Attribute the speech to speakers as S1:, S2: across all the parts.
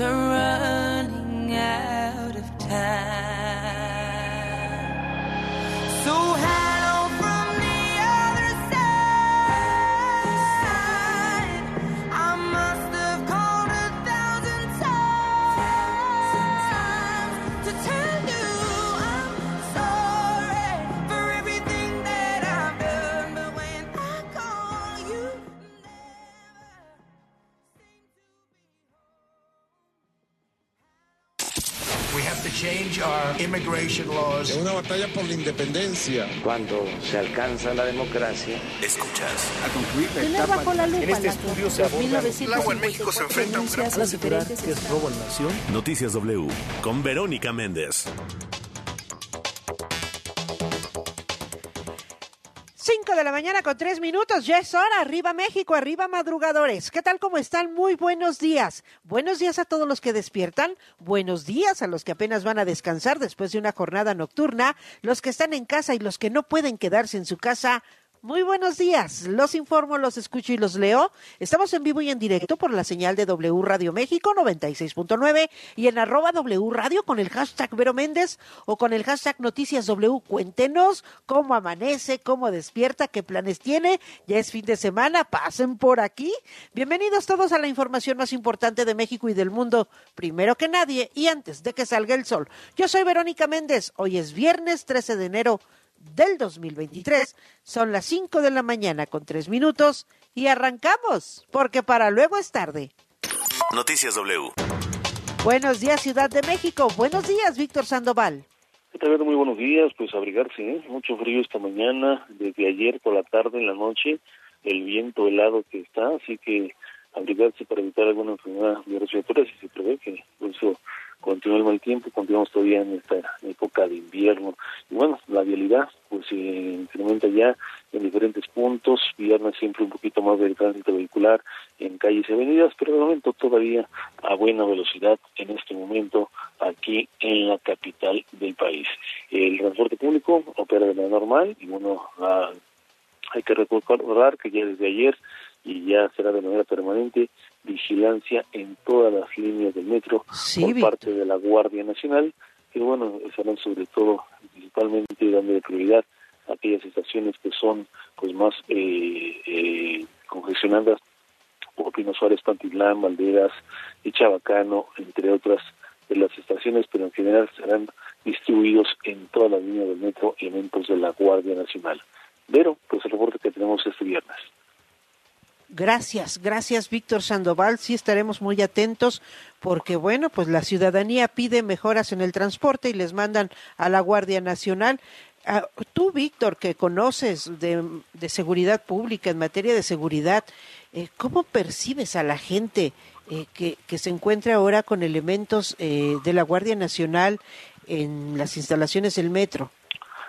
S1: are running out of time. So hello
S2: laws.
S3: una batalla por la independencia.
S4: Cuando se alcanza la democracia,
S2: Escuchas.
S5: Bajo la lupa
S2: En este estudio se aborda
S5: el
S2: agua en México se enfrenta a un gran
S6: Noticias W con Verónica Méndez.
S7: De la mañana con 3 minutos, ya es hora, arriba México, arriba madrugadores. ¿Qué tal? ¿Cómo están? Muy buenos días. Buenos días a todos los que despiertan, buenos días a los que apenas van a descansar después de una jornada nocturna, los que están en casa y los que no pueden quedarse en su casa. Muy buenos días, los informo, los escucho y los leo. Estamos en vivo y en directo por la señal de W Radio México 96.9 y en arroba W Radio con el hashtag Vero Méndez o con el hashtag Noticias W. Cuéntenos cómo amanece, cómo despierta, qué planes tiene. Ya es fin de semana, pasen por aquí. Bienvenidos todos a la información más importante de México y del mundo, primero que nadie y antes de que salga el sol. Yo soy Verónica Méndez, hoy es viernes 13 de enero del 2023. Son las 5 de la mañana con 3 minutos y arrancamos, porque para luego es tarde.
S6: Noticias W.
S7: Buenos días, Ciudad de México. Buenos días, Víctor Sandoval.
S8: Muy buenos días, pues abrigarse, ¿eh? mucho frío esta mañana, desde ayer por la tarde, en la noche, el viento helado que está, así que abrigarse para evitar alguna enfermedad respiratoria si se prevé que por eso continúa el mal tiempo, continuamos todavía en esta época de invierno. Y bueno, la vialidad pues se incrementa ya en diferentes puntos, viernes siempre un poquito más de tránsito vehicular en calles y avenidas, pero de momento todavía a buena velocidad en este momento aquí en la capital del país. El transporte público opera de manera normal y bueno, ah, hay que recordar que ya desde ayer y ya será de manera permanente vigilancia en todas las líneas del metro
S7: Sí,
S8: por
S7: Víctor.
S8: parte de la Guardia Nacional, que bueno, estarán sobre todo, principalmente dando prioridad a aquellas estaciones que son pues más eh, eh, congestionadas como Pino Suárez, Pantitlán, Valderas y Chabacano, entre otras de las estaciones, pero en general serán distribuidos en toda la línea del metro elementos de la Guardia Nacional. Pero, pues el reporte que tenemos este viernes.
S7: Gracias, gracias Víctor Sandoval. Sí estaremos muy atentos porque, bueno, pues la ciudadanía pide mejoras en el transporte y les mandan a la Guardia Nacional. Ah, tú, Víctor, que conoces de, seguridad pública en materia de seguridad, eh, ¿cómo percibes a la gente eh, que, que, se encuentra ahora con elementos eh, de la Guardia Nacional en las instalaciones del metro?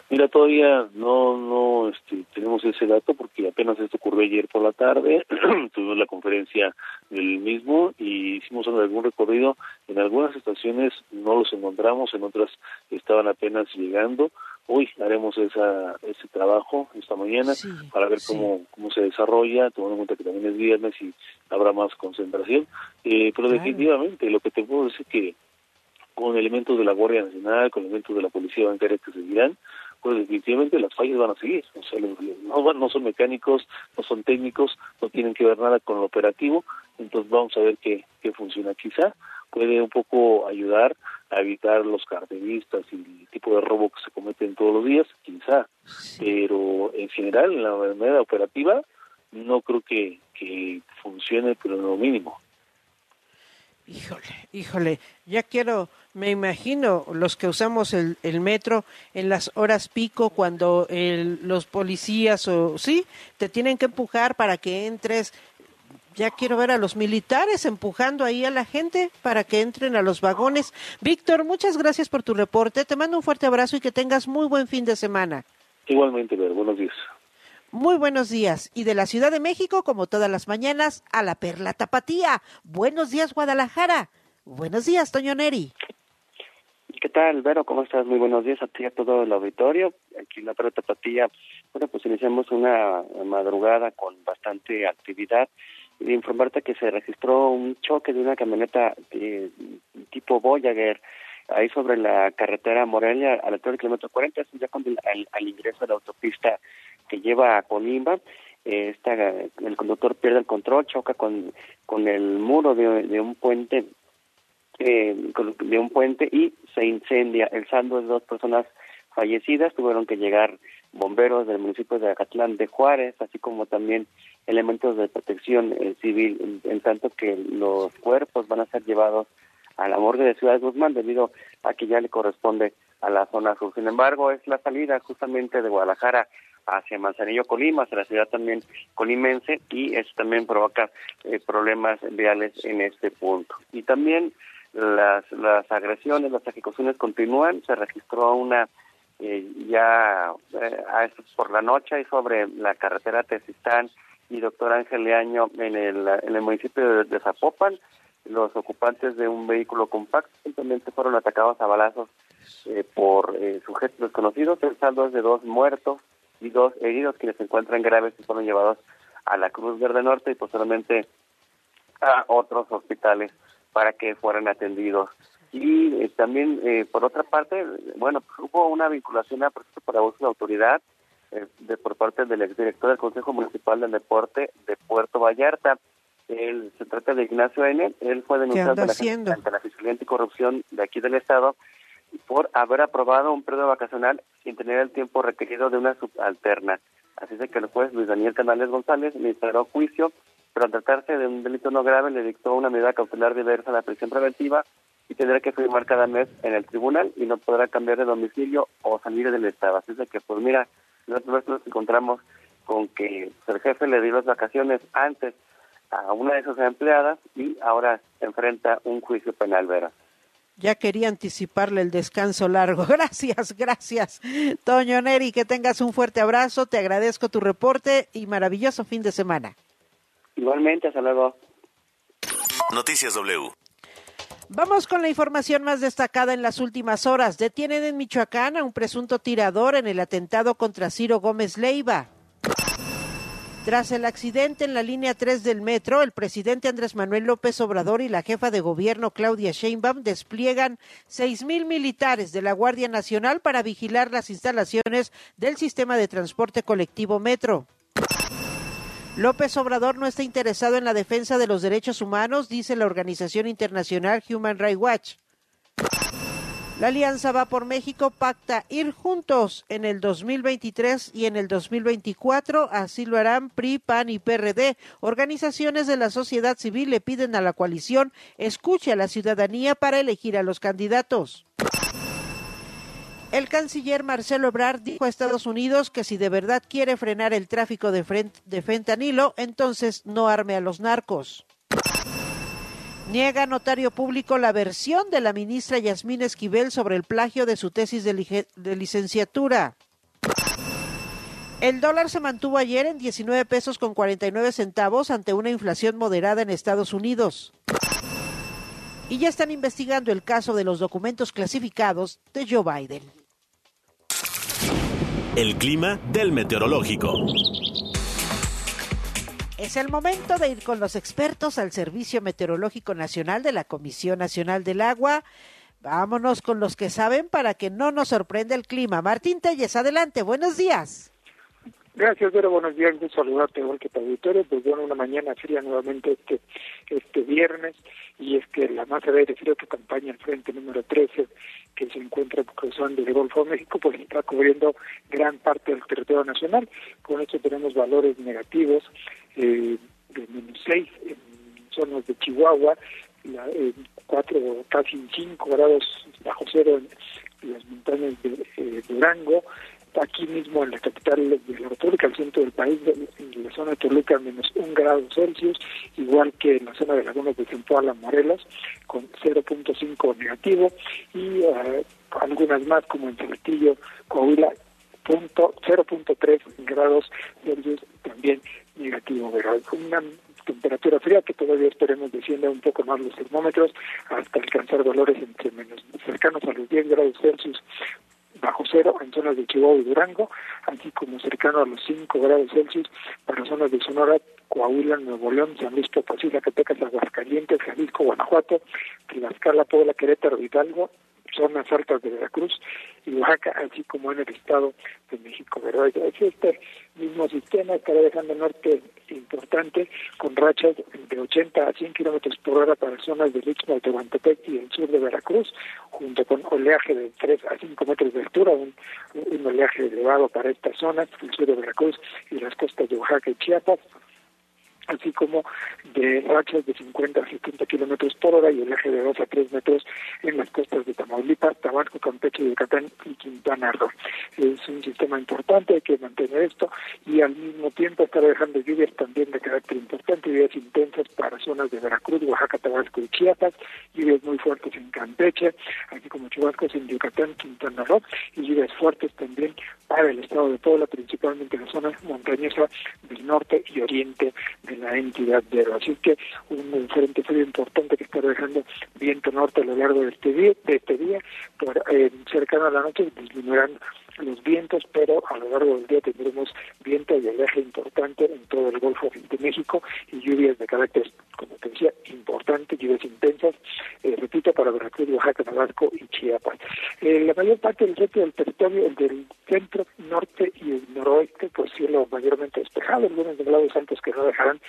S8: Mira, todavía no no este, tenemos ese dato porque apenas esto ocurrió ayer por la tarde, tuvimos la conferencia del mismo y hicimos algún recorrido. En algunas estaciones no los encontramos, en otras estaban apenas llegando. Hoy haremos esa, ese trabajo esta mañana
S7: Sí,
S8: para ver
S7: sí.
S8: cómo, cómo se desarrolla, tomando en cuenta que también es viernes y habrá más concentración. Eh, pero
S7: Claro.
S8: definitivamente lo que te puedo decir que con elementos de la Guardia Nacional, con elementos de la Policía Bancaria que seguirán, pues definitivamente las fallas van a seguir. O sea, los- no, van- no son mecánicos, no son técnicos, no tienen que ver nada con lo operativo, entonces vamos a ver qué, qué funciona. Quizá puede un poco ayudar a evitar los carteristas y el tipo de robo que se cometen todos los días, quizá,
S7: Sí.
S8: pero en general, en la manera operativa, no creo que, que funcione, pero en lo mínimo.
S7: Híjole, híjole, ya quiero, me imagino los que usamos el, metro en las horas pico cuando el- los policías o sí, te tienen que empujar para que entres. Ya quiero ver a los militares empujando ahí a la gente para que entren a los vagones. Víctor, muchas gracias por tu reporte. Te mando un fuerte abrazo y que tengas muy buen fin de semana.
S8: Igualmente, pero buenos días.
S7: Muy buenos días. Y de la Ciudad de México, como todas las mañanas, a la Perla Tapatía. Buenos días, Guadalajara. Buenos días, Toño Neri.
S9: ¿Qué tal, Vero? ¿Cómo estás? Muy buenos días a ti y a todo el auditorio. Aquí en la Perla Tapatía, bueno, pues iniciamos una madrugada con bastante actividad. Y informarte que se registró un choque de una camioneta eh, tipo Voyager ahí sobre la carretera Morelia, a la altura del kilómetro 40, eso ya con el, al ingreso de la autopista que lleva a Colima. Eh, el conductor pierde el control, choca con, con el muro de, un puente eh, de un puente y se incendia. El saldo de dos personas fallecidas. Tuvieron que llegar bomberos del municipio de Acatlán de Juárez, así como también elementos de protección eh, civil, en, en tanto que los cuerpos van a ser llevados a la morgue de Ciudad Guzmán debido a que ya le corresponde a la zona sur. Sin embargo, es la salida justamente de Guadalajara hacia Manzanillo, Colima, hacia la ciudad también colimense y eso también provoca eh, problemas viales en este punto. Y también las, las agresiones, las ejecuciones continúan. Se registró una eh, ya eh, por la noche y sobre la carretera Tezistán y Doctor Ángel Leaño en el, en el municipio de, de Zapopan. Los ocupantes de un vehículo compacto simplemente fueron atacados a balazos eh, por eh, sujetos desconocidos. El saldo es de dos muertos y dos heridos quienes se encuentran graves y fueron llevados a la Cruz Verde Norte y posteriormente a otros hospitales para que fueran atendidos. Y eh, también, eh, por otra parte, bueno, pues, hubo una vinculación a proceso por abuso de autoridad eh, de por parte del exdirector del Consejo Municipal del Deporte de Puerto Vallarta. Él, se trata de Ignacio N. Él fue denunciado la, ante la Fiscalía Anticorrupción de aquí del Estado por haber aprobado un periodo vacacional sin tener el tiempo requerido de una subalterna. Así es que el juez Luis Daniel Canales González le instauró juicio, pero al tratarse de un delito no grave le dictó una medida cautelar diversa a la prisión preventiva y tendrá que firmar cada mes en el tribunal y no podrá cambiar de domicilio o salir del estado. Así es que, pues mira, nosotros nos encontramos con que el jefe le dio las vacaciones antes a una de sus empleadas y ahora enfrenta un juicio penal, Vera.
S7: Ya quería anticiparle el descanso largo. Gracias, gracias. Toño Neri, que tengas un fuerte abrazo. Te agradezco tu reporte y maravilloso fin de semana.
S9: Igualmente, hasta luego.
S6: Noticias W.
S7: Vamos con la información más destacada en las últimas horas. Detienen en Michoacán a un presunto tirador en el atentado contra Ciro Gómez Leiva. Tras el accidente en la línea 3 del metro, el presidente Andrés Manuel López Obrador y la jefa de gobierno Claudia Sheinbaum despliegan seis mil militares de la Guardia Nacional para vigilar las instalaciones del sistema de transporte colectivo metro. López Obrador no está interesado en la defensa de los derechos humanos, dice la organización internacional Human Rights Watch. La Alianza Va por México pacta ir juntos en el 2023 y en el 2024. Así lo harán PRI, PAN y PRD. Organizaciones de la sociedad civil le piden a la coalición escuche a la ciudadanía para elegir a los candidatos. El canciller Marcelo Ebrard dijo a Estados Unidos que si de verdad quiere frenar el tráfico de, de fentanilo, entonces no arme a los narcos. Niega notario público la versión de la ministra Yasmín Esquivel sobre el plagio de su tesis de, de, licenciatura. El dólar se mantuvo ayer en 19 pesos con 49 centavos ante una inflación moderada en Estados Unidos. Y ya están investigando el caso de los documentos clasificados de Joe Biden.
S6: El clima del meteorológico.
S7: Es el momento de ir con los expertos al Servicio Meteorológico Nacional de la Comisión Nacional del Agua. Vámonos con los que saben para que no nos sorprenda el clima. Martín Telles, adelante, buenos días.
S10: Gracias, Vera. Buenos días. Un saludarte igual que tu auditorio. Pues bueno, una mañana fría nuevamente este este viernes y es que la masa de aire frío que acompaña el frente número 13 que se encuentra cruzando el Golfo de México pues está cubriendo gran parte del territorio nacional. Con esto tenemos valores negativos eh, de menos 6 en zonas de Chihuahua, la, eh, 4, casi 5 grados bajo cero en las montañas de eh, Durango, aquí mismo en la capital de la República, al centro del país, en la zona de Toluca, menos un grado Celsius, igual que en la zona de Lagunas de Central Morelos, con 0.5 negativo, y uh, algunas más como en Saltillo, Coahuila, 0.3 grados Celsius también negativo, pero una temperatura fría que todavía esperemos descienda un poco más los termómetros hasta alcanzar valores entre menos cercanos a los 10 grados Celsius bajo cero en zonas de Chihuahua y Durango, así como cercano a los 5 grados Celsius para zonas de Sonora, Coahuila, Nuevo León, San Luis Potosí, Zacatecas, Aguascalientes, Jalisco, Guanajuato, Tlaxcala, Puebla, Querétaro, Hidalgo, zonas altas de Veracruz y Oaxaca, así como en el Estado de México. ¿verdad? Este mismo sistema estará dejando norte importante con rachas de 80 a 100 kilómetros por hora para zonas del Istmo de Tehuantepec y el sur de Veracruz, junto con oleaje de 3 a 5 metros de altura, un, un oleaje elevado para estas zonas, el sur de Veracruz y las costas de Oaxaca y Chiapas así como de rachas de 50 a 70 kilómetros por hora y el eje de 2 a 3 metros en las costas de Tamaulipas, Tabasco, Campeche, Yucatán y Quintana Roo. Es un sistema importante, hay que mantener esto y al mismo tiempo estar dejando lluvias también de carácter importante, lluvias intensas para zonas de Veracruz, Oaxaca, Tabasco y Chiapas, lluvias muy fuertes en Campeche, así como chubascos en Yucatán, Quintana Roo y lluvias fuertes también para el estado de Puebla, principalmente en la zona montañosa del norte y oriente la entidad de Así que un frente frío importante que está dejando viento norte a lo largo de este día, de este día por, eh, cercano a la noche disminuirán los vientos, pero a lo largo del día tendremos viento y oleaje importante en todo el Golfo de México y lluvias de carácter, como te decía, importante, lluvias intensas, eh, repito, para Veracruz, Oaxaca, Tabasco y Chiapas. Eh, la mayor parte del resto del territorio, el del centro, norte y el noroeste, pues cielo mayormente despejado, algunos nublados altos que no dejarán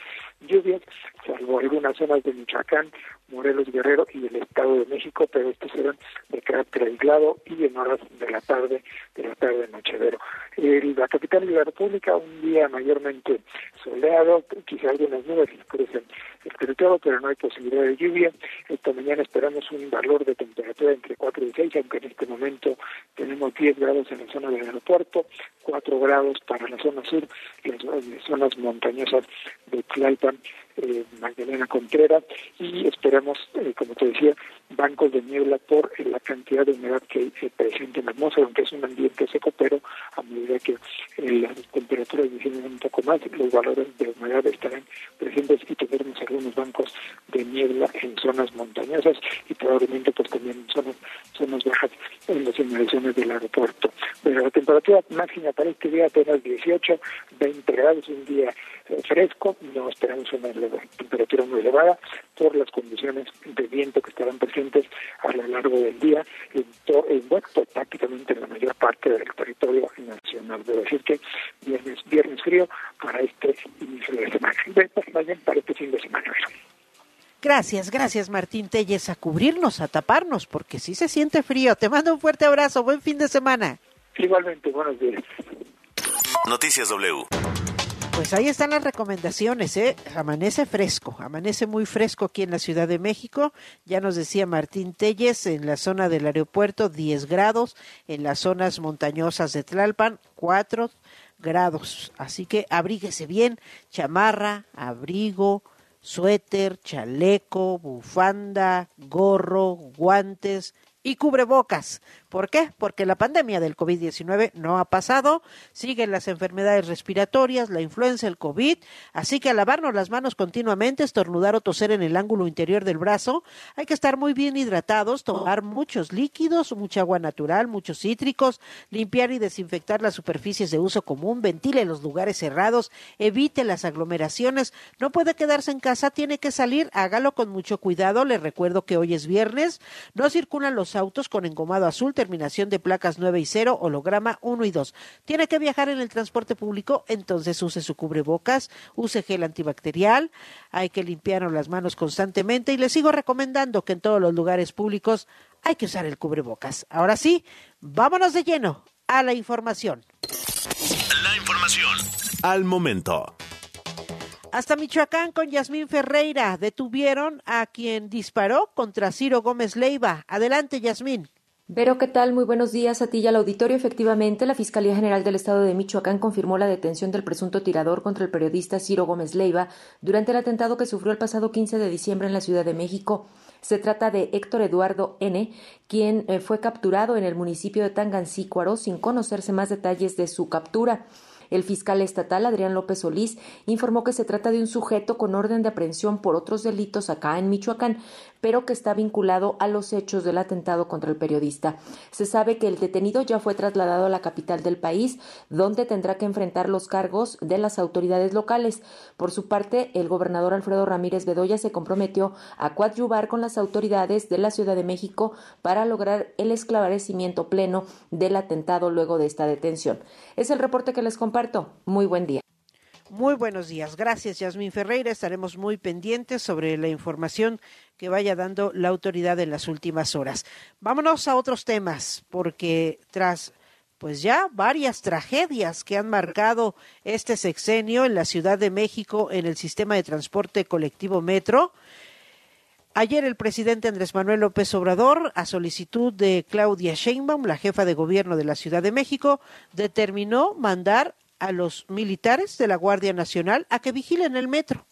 S10: lluvias, salvo algunas zonas de Michoacán, Morelos, Guerrero y el Estado de México, pero estos serán de carácter aislado y en horas de la tarde, de la tarde nochevero. El, la capital de la República, un día mayormente soleado, quizá algunas nubes crucen el territorio, pero no hay posibilidad de lluvia. Esta mañana esperamos un valor de temperatura entre 4 y 6, aunque en este momento tenemos 10 grados en la zona del aeropuerto, 4 grados para la zona sur, las zonas montañosas de Tlalpan eh, Magdalena Contreras y esperamos, eh, como te decía, bancos de niebla por eh, la cantidad de humedad que hay eh, presente en la atmósfera, aunque es un ambiente seco, pero a medida que las temperaturas disminuyen un poco más, los valores de humedad estarán presentes y tendremos algunos bancos de niebla en zonas montañosas y probablemente pues también en zonas, zonas bajas en las inmediaciones del aeropuerto. La temperatura máxima para este día apenas 18, 20 grados, un día fresco, no esperamos una temperatura muy elevada por las condiciones de viento que estarán presentes a lo largo del día en, en bueno, pues, prácticamente en la mayor parte del territorio nacional. Debo decir que viernes, viernes frío para este inicio de semana, más bien para este fin de semana.
S7: Gracias, gracias Martín Telles a cubrirnos, a taparnos, porque sí se siente frío. Te mando un fuerte abrazo, buen fin de semana.
S10: Igualmente, buenos días.
S6: Noticias W.
S7: Pues ahí están las recomendaciones, ¿eh? Amanece fresco, amanece muy fresco aquí en la Ciudad de México. Ya nos decía Martín Telles, en la zona del aeropuerto 10 grados, en las zonas montañosas de Tlalpan 4 grados. Así que abríguese bien, chamarra, abrigo, suéter, chaleco, bufanda, gorro, guantes y cubrebocas. ¿Por qué? Porque la pandemia del COVID-19 no ha pasado, siguen las enfermedades respiratorias, la influenza, el COVID, así que a lavarnos las manos continuamente, estornudar o toser en el ángulo interior del brazo, hay que estar muy bien hidratados, tomar muchos líquidos, mucha agua natural, muchos cítricos, limpiar y desinfectar las superficies de uso común, ventile los lugares cerrados, evite las aglomeraciones, no puede quedarse en casa, tiene que salir, hágalo con mucho cuidado, le recuerdo que hoy es viernes, no circulan los autos con engomado azul, terminación de placas 9 y 0, holograma 1 y 2. Tiene que viajar en el transporte público, entonces use su cubrebocas, use gel antibacterial, hay que limpiar las manos constantemente y le sigo recomendando que en todos los lugares públicos hay que usar el cubrebocas. Ahora sí, vámonos de lleno a la información.
S6: La información al momento.
S7: Hasta Michoacán con Yasmín Ferreira detuvieron a quien disparó contra Ciro Gómez Leiva. Adelante, Yasmín.
S11: Vero, ¿qué tal? Muy buenos días a ti y al auditorio. Efectivamente, la Fiscalía General del Estado de Michoacán confirmó la detención del presunto tirador contra el periodista Ciro Gómez Leiva durante el atentado que sufrió el pasado 15 de diciembre en la Ciudad de México. Se trata de Héctor Eduardo N., quien eh, fue capturado en el municipio de Tangancícuaro sin conocerse más detalles de su captura. El fiscal estatal Adrián López Solís informó que se trata de un sujeto con orden de aprehensión por otros delitos acá en Michoacán, pero que está vinculado a los hechos del atentado contra el periodista. Se sabe que el detenido ya fue trasladado a la capital del país, donde tendrá que enfrentar los cargos de las autoridades locales. Por su parte, el gobernador Alfredo Ramírez Bedoya se comprometió a coadyuvar con las autoridades de la Ciudad de México para lograr el esclarecimiento pleno del atentado luego de esta detención. Es el reporte que les comparto. Muy buen día.
S7: Muy buenos días. Gracias, Yasmín Ferreira. Estaremos muy pendientes sobre la información que vaya dando la autoridad en las últimas horas. Vámonos a otros temas, porque tras pues ya varias tragedias que han marcado este sexenio en la Ciudad de México en el sistema de transporte colectivo Metro. Ayer el presidente Andrés Manuel López Obrador, a solicitud de Claudia Sheinbaum, la jefa de gobierno de la Ciudad de México, determinó mandar a los militares de la Guardia Nacional a que vigilen el metro.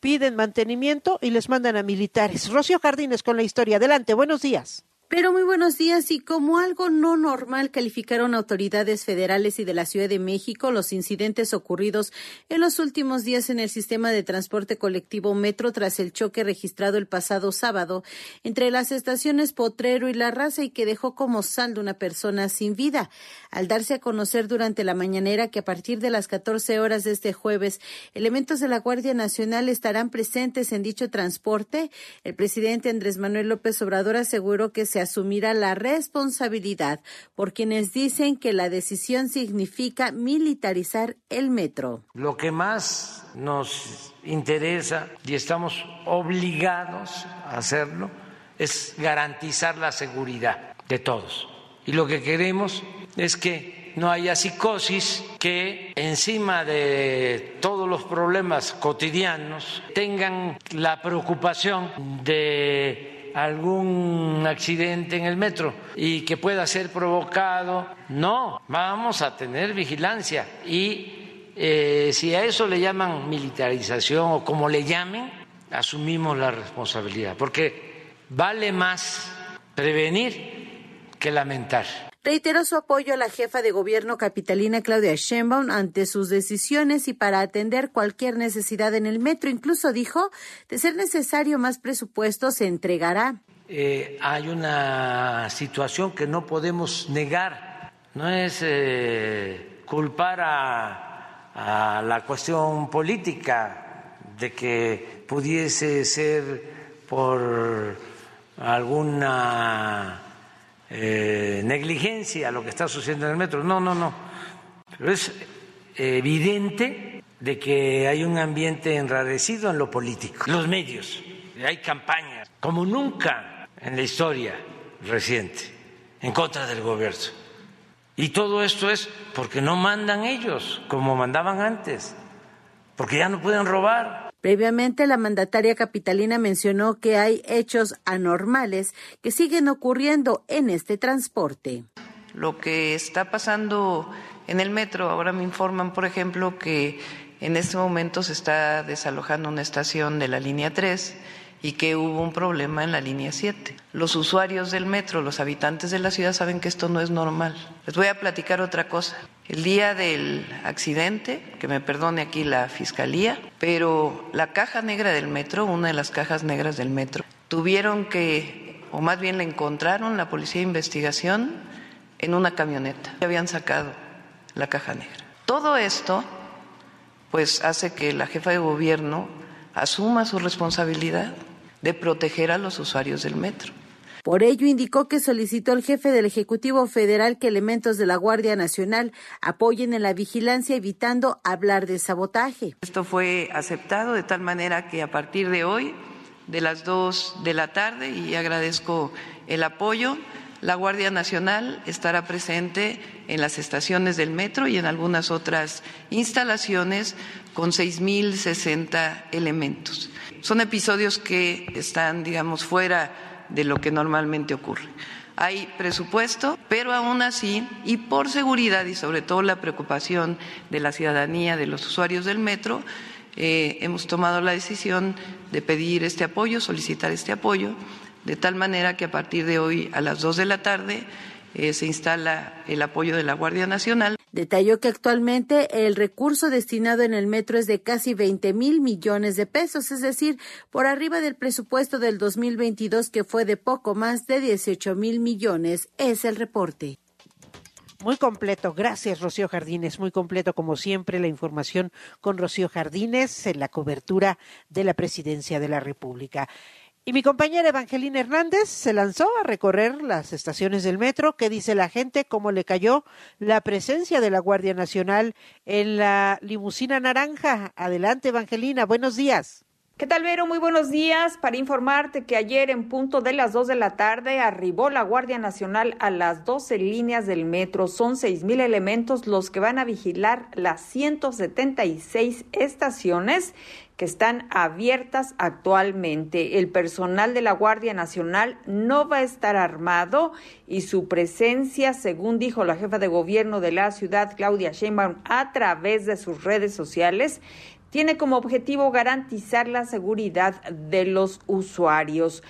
S7: Piden mantenimiento y les mandan a militares. Rocío Jardines con la historia. Adelante, buenos días.
S12: Pero muy buenos días y como algo no normal calificaron autoridades federales y de la Ciudad de México los incidentes ocurridos en los últimos días en el sistema de transporte colectivo Metro tras el choque registrado el pasado sábado entre las estaciones Potrero y La Raza y que dejó como saldo una persona sin vida. Al darse a conocer durante la mañanera que a partir de las 14 horas de este jueves elementos de la Guardia Nacional estarán presentes en dicho transporte, el presidente Andrés Manuel López Obrador aseguró que se asumirá la responsabilidad por quienes dicen que la decisión significa militarizar el metro.
S13: Lo que más nos interesa y estamos obligados a hacerlo es garantizar la seguridad de todos. Y lo que queremos es que no haya psicosis, que encima de todos los problemas cotidianos tengan la preocupación de algún accidente en el metro y que pueda ser provocado. No, vamos a tener vigilancia y eh, si a eso le llaman militarización o como le llamen, asumimos la responsabilidad, porque vale más prevenir que lamentar
S12: reiteró su apoyo a la jefa de gobierno capitalina Claudia Sheinbaum ante sus decisiones y para atender cualquier necesidad en el metro. Incluso dijo, de ser necesario más presupuesto, se entregará.
S13: Eh, hay una situación que no podemos negar, no es eh, culpar a a la cuestión política de que pudiese ser por alguna eh, negligencia lo que está sucediendo en el metro. No, no, no. Pero es evidente de que hay un ambiente enrarecido en lo político. Los medios, hay campañas como nunca en la historia reciente en contra del gobierno. Y todo esto es porque no mandan ellos como mandaban antes, porque ya no pueden robar.
S12: Previamente, la mandataria capitalina mencionó que hay hechos anormales que siguen ocurriendo en este transporte.
S14: Lo que está pasando en el metro, ahora me informan, por ejemplo, que en este momento se está desalojando una estación de la línea 3 y que hubo un problema en la línea 7. Los usuarios del metro, los habitantes de la ciudad saben que esto no es normal. Les voy a platicar otra cosa. El día del accidente, que me perdone aquí la fiscalía, pero la caja negra del metro, una de las cajas negras del metro, tuvieron que, o más bien la encontraron la policía de investigación en una camioneta. Habían sacado la caja negra. Todo esto, pues, hace que la jefa de gobierno asuma su responsabilidad de proteger a los usuarios del metro.
S12: Por ello, indicó que solicitó al jefe del Ejecutivo Federal que elementos de la Guardia Nacional apoyen en la vigilancia, evitando hablar de sabotaje.
S14: Esto fue aceptado de tal manera que a partir de hoy, de las dos de la tarde, y agradezco el apoyo, la Guardia Nacional estará presente en las estaciones del metro y en algunas otras instalaciones con 6.060 elementos. Son episodios que están, digamos, fuera de lo que normalmente ocurre. Hay presupuesto, pero aún así, y por seguridad y sobre todo la preocupación de la ciudadanía, de los usuarios del metro, eh, hemos tomado la decisión de pedir este apoyo, solicitar este apoyo, de tal manera que a partir de hoy a las dos de la tarde eh, se instala el apoyo de la Guardia Nacional.
S12: Detalló que actualmente el recurso destinado en el metro es de casi 20 mil millones de pesos, es decir, por arriba del presupuesto del 2022 que fue de poco más de 18 mil millones. Es el reporte.
S7: Muy completo, gracias Rocío Jardines, muy completo como siempre la información con Rocío Jardines en la cobertura de la presidencia de la República. Y mi compañera Evangelina Hernández se lanzó a recorrer las estaciones del metro. ¿Qué dice la gente? ¿Cómo le cayó la presencia de la Guardia Nacional en la limusina naranja? Adelante, Evangelina. Buenos días.
S15: ¿Qué tal, Vero? Muy buenos días. Para informarte que ayer en punto de las 2 de la tarde arribó la Guardia Nacional a las 12 líneas del metro. Son seis mil elementos los que van a vigilar las 176 estaciones que están abiertas actualmente. El personal de la Guardia Nacional no va a estar armado y su presencia, según dijo la jefa de gobierno de la ciudad, Claudia Sheinbaum, a través de sus redes sociales, tiene como objetivo garantizar la seguridad de los usuarios.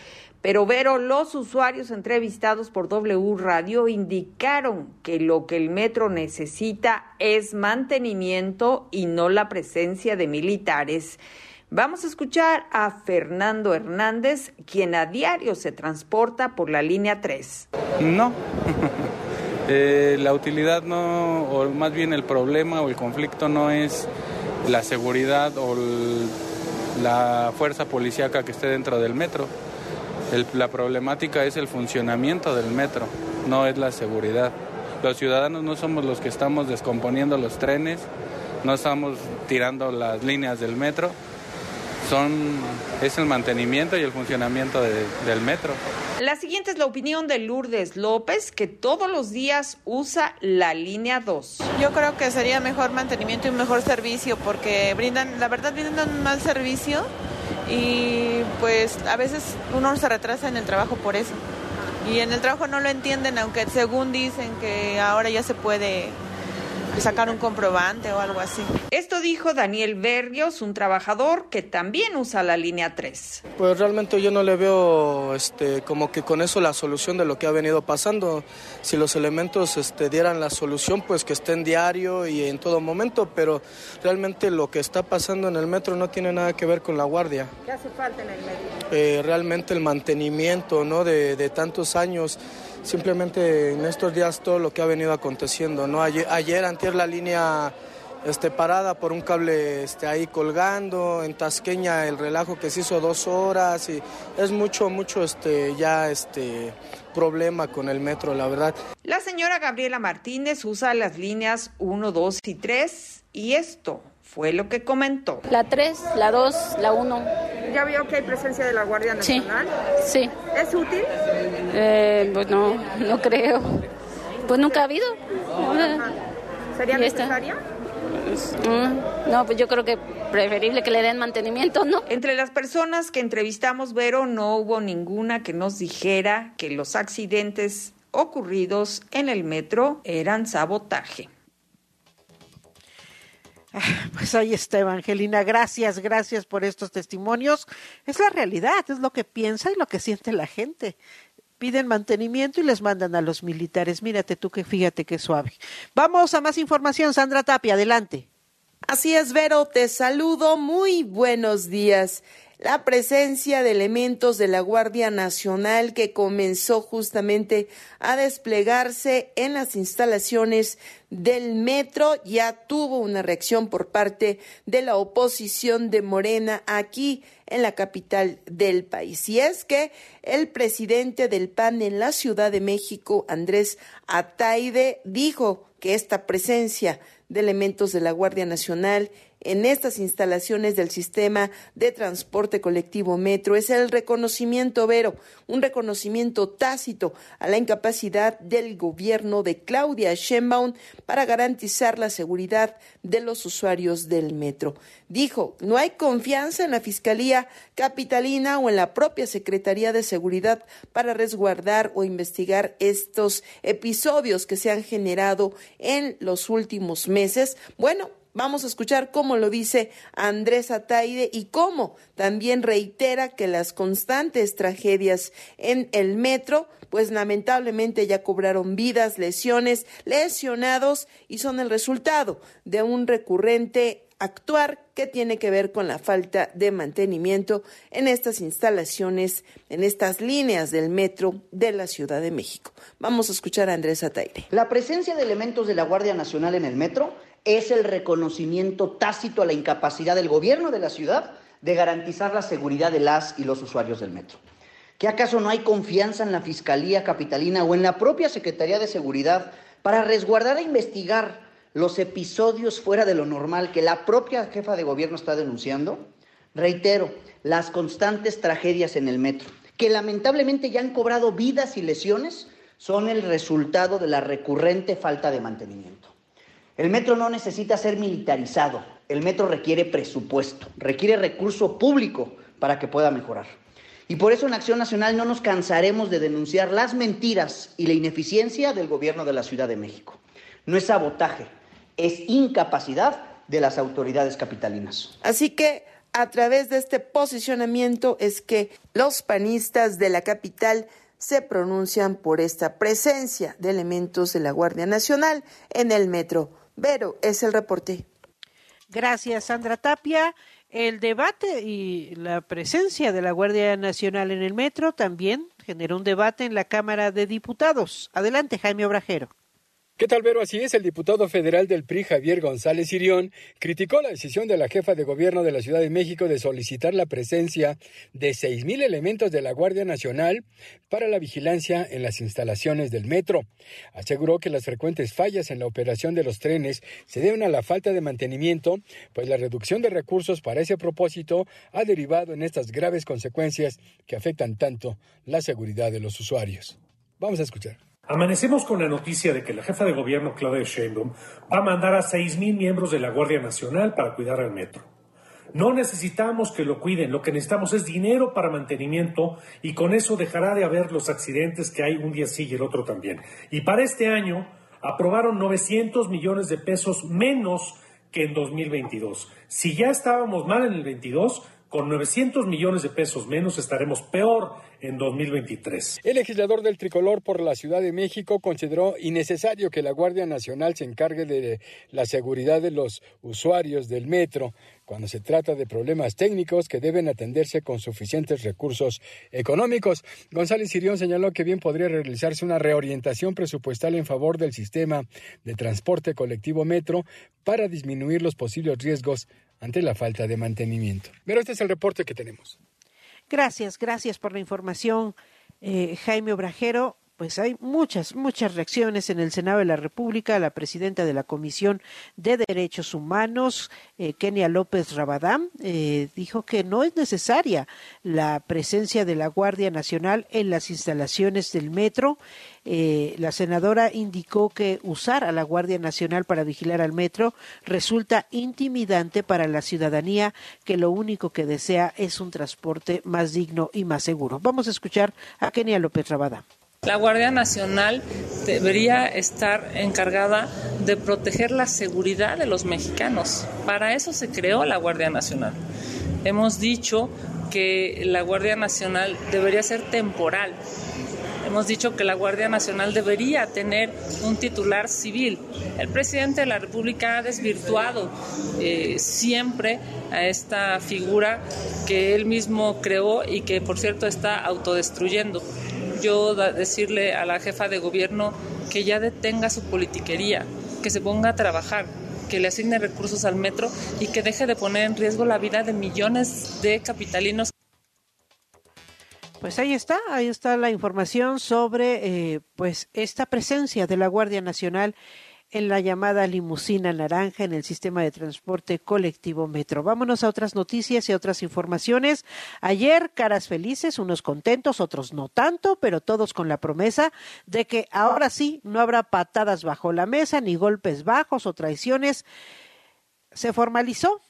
S15: Pero los usuarios entrevistados por W Radio indicaron que lo que el metro necesita es mantenimiento y no la presencia de militares. Vamos a escuchar a Fernando Hernández, quien a diario se transporta por la línea 3.
S16: No, eh, la utilidad no, o más bien el problema o el conflicto no es la seguridad o la fuerza policíaca que esté dentro del metro. La problemática es el funcionamiento del metro, no es la seguridad. Los ciudadanos no somos los que estamos descomponiendo los trenes, no estamos tirando las líneas del metro, son, es el mantenimiento y el funcionamiento del metro.
S15: La siguiente es la opinión de Lourdes López, que todos los días usa la línea 2.
S17: Yo creo que sería mejor mantenimiento y un mejor servicio porque brindan, la verdad, brindan un mal servicio y pues a veces uno se retrasa en el trabajo por eso. Y en el trabajo no lo entienden, aunque según dicen que ahora ya se puede sacar un comprobante o algo así.
S15: Esto dijo Daniel Berrios, un trabajador que también usa la línea 3.
S18: Pues realmente yo no le veo este, como que con eso la solución de lo que ha venido pasando. Si los elementos este, dieran la solución, pues que estén diario y en todo momento, pero realmente lo que está pasando en el metro no tiene nada que ver con la guardia.
S15: ¿Qué hace falta en el metro?
S18: Eh, realmente el mantenimiento ¿no? de, de tantos años simplemente en estos días todo lo que ha venido aconteciendo. ¿no? Ayer, ayer antier la línea este, parada por un cable este, ahí colgando, en Tasqueña el relajo que se hizo dos horas y es mucho, mucho este, ya este, problema con el metro, la verdad.
S15: La señora Gabriela Martínez usa las líneas 1, 2 y 3 y esto fue lo que comentó.
S19: La 3, la 2, la 1.
S15: ¿Ya vio que hay presencia de la Guardia Nacional?
S19: Sí. sí.
S15: ¿Es útil?
S19: Eh, pues no, no creo. Pues nunca ha habido.
S15: ¿Sería necesaria?
S19: Mm, no, pues yo creo que preferible que le den mantenimiento, ¿no?
S15: Entre las personas que entrevistamos, Vero, no hubo ninguna que nos dijera que los accidentes ocurridos en el metro eran sabotaje.
S7: Pues ahí está, Evangelina. Gracias, gracias por estos testimonios. Es la realidad, es lo que piensa y lo que siente la gente. Piden mantenimiento y les mandan a los militares. Mírate tú que fíjate qué suave. Vamos a más información. Sandra Tapia, adelante.
S20: Así es, Vero, te saludo. Muy buenos días la presencia de elementos de la Guardia Nacional que comenzó justamente a desplegarse en las instalaciones del metro ya tuvo una reacción por parte de la oposición de Morena aquí en la capital del país. Y es que el presidente del PAN en la Ciudad de México, Andrés Ataide, dijo que esta presencia de elementos de la Guardia Nacional en estas instalaciones del sistema de transporte colectivo Metro es el reconocimiento, Vero, un reconocimiento tácito a la incapacidad del gobierno de Claudia Sheinbaum para garantizar la seguridad de los usuarios del metro. Dijo, no hay confianza en la Fiscalía Capitalina o en la propia Secretaría de Seguridad para resguardar o investigar estos episodios que se han generado en los últimos meses. Bueno, Vamos a escuchar cómo lo dice Andrés Ataide y cómo también reitera que las constantes tragedias en el metro, pues lamentablemente ya cobraron vidas, lesiones, lesionados y son el resultado de un recurrente actuar que tiene que ver con la falta de mantenimiento en estas instalaciones, en estas líneas del metro de la Ciudad de México. Vamos a escuchar a Andrés Ataide.
S21: La presencia de elementos de la Guardia Nacional en el metro es el reconocimiento tácito a la incapacidad del gobierno de la ciudad de garantizar la seguridad de las y los usuarios del metro. ¿Qué acaso no hay confianza en la Fiscalía Capitalina o en la propia Secretaría de Seguridad para resguardar e investigar los episodios fuera de lo normal que la propia jefa de gobierno está denunciando? Reitero, las constantes tragedias en el metro, que lamentablemente ya han cobrado vidas y lesiones, son el resultado de la recurrente falta de mantenimiento. El metro no necesita ser militarizado, el metro requiere presupuesto, requiere recurso público para que pueda mejorar. Y por eso en Acción Nacional no nos cansaremos de denunciar las mentiras y la ineficiencia del gobierno de la Ciudad de México. No es sabotaje, es incapacidad de las autoridades capitalinas.
S20: Así que a través de este posicionamiento es que los panistas de la capital se pronuncian por esta presencia de elementos de la Guardia Nacional en el metro. Vero, es el reporte.
S7: Gracias, Sandra Tapia. El debate y la presencia de la Guardia Nacional en el metro también generó un debate en la Cámara de Diputados. Adelante, Jaime Obrajero.
S22: ¿Qué tal, Vero? Así es, el diputado federal del PRI, Javier González Sirión, criticó la decisión de la jefa de gobierno de la Ciudad de México de solicitar la presencia de seis mil elementos de la Guardia Nacional para la vigilancia en las instalaciones del metro. Aseguró que las frecuentes fallas en la operación de los trenes se deben a la falta de mantenimiento, pues la reducción de recursos para ese propósito ha derivado en estas graves consecuencias que afectan tanto la seguridad de los usuarios. Vamos a escuchar.
S23: Amanecemos con la noticia de que la jefa de gobierno Claudia Sheinbaum va a mandar a 6.000 miembros de la Guardia Nacional para cuidar al metro. No necesitamos que lo cuiden, lo que necesitamos es dinero para mantenimiento y con eso dejará de haber los accidentes que hay un día sí y el otro también. Y para este año aprobaron 900 millones de pesos menos que en 2022. Si ya estábamos mal en el 22, Con 900 millones de pesos menos estaremos peor en 2023.
S22: El legislador del tricolor por la Ciudad de México consideró innecesario que la Guardia Nacional se encargue de la seguridad de los usuarios del metro cuando se trata de problemas técnicos que deben atenderse con suficientes recursos económicos. González Sirión señaló que bien podría realizarse una reorientación presupuestal en favor del sistema de transporte colectivo metro para disminuir los posibles riesgos ante la falta de mantenimiento. Pero este es el reporte que tenemos.
S7: Gracias, gracias por la información, eh, Jaime Obrajero pues hay muchas, muchas reacciones en el Senado de la República. La presidenta de la Comisión de Derechos Humanos, eh, Kenia López Rabadán, eh, dijo que no es necesaria la presencia de la Guardia Nacional en las instalaciones del metro. Eh, la senadora indicó que usar a la Guardia Nacional para vigilar al metro resulta intimidante para la ciudadanía que lo único que desea es un transporte más digno y más seguro. Vamos a escuchar a Kenia López Rabadán.
S24: La Guardia Nacional debería estar encargada de proteger la seguridad de los mexicanos. Para eso se creó la Guardia Nacional. Hemos dicho que la Guardia Nacional debería ser temporal. Hemos dicho que la Guardia Nacional debería tener un titular civil. El presidente de la República ha desvirtuado eh, siempre a esta figura que él mismo creó y que, por cierto, está autodestruyendo yo decirle a la jefa de gobierno que ya detenga su politiquería, que se ponga a trabajar, que le asigne recursos al metro y que deje de poner en riesgo la vida de millones de capitalinos.
S7: Pues ahí está, ahí está la información sobre eh, pues esta presencia de la Guardia Nacional en la llamada limusina naranja en el sistema de transporte colectivo Metro. Vámonos a otras noticias y otras informaciones. Ayer, caras felices, unos contentos, otros no tanto, pero todos con la promesa de que ahora sí no habrá patadas bajo la mesa, ni golpes bajos o traiciones. Se formalizó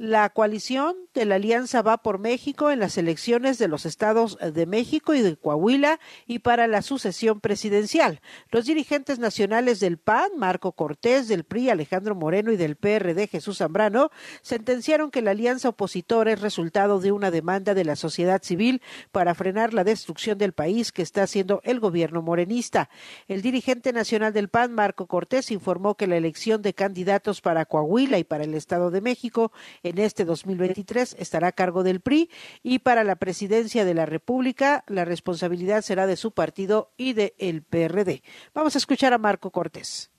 S7: la coalición de la Alianza Va por México en las elecciones de los estados de México y de Coahuila y para la sucesión presidencial. Los dirigentes nacionales del PAN, Marco Cortés, del PRI, Alejandro Moreno y del PRD, Jesús Zambrano, sentenciaron que la alianza opositora es resultado de una demanda de la sociedad civil para frenar la destrucción del país que está haciendo el gobierno morenista. El dirigente nacional del PAN, Marco Cortés, informó que la elección de candidatos para Coahuila y para el Estado de México en este 2023 estará a cargo del PRI y para la presidencia de la República la responsabilidad será de su partido y del el PRD. Vamos a escuchar a Marco Cortés.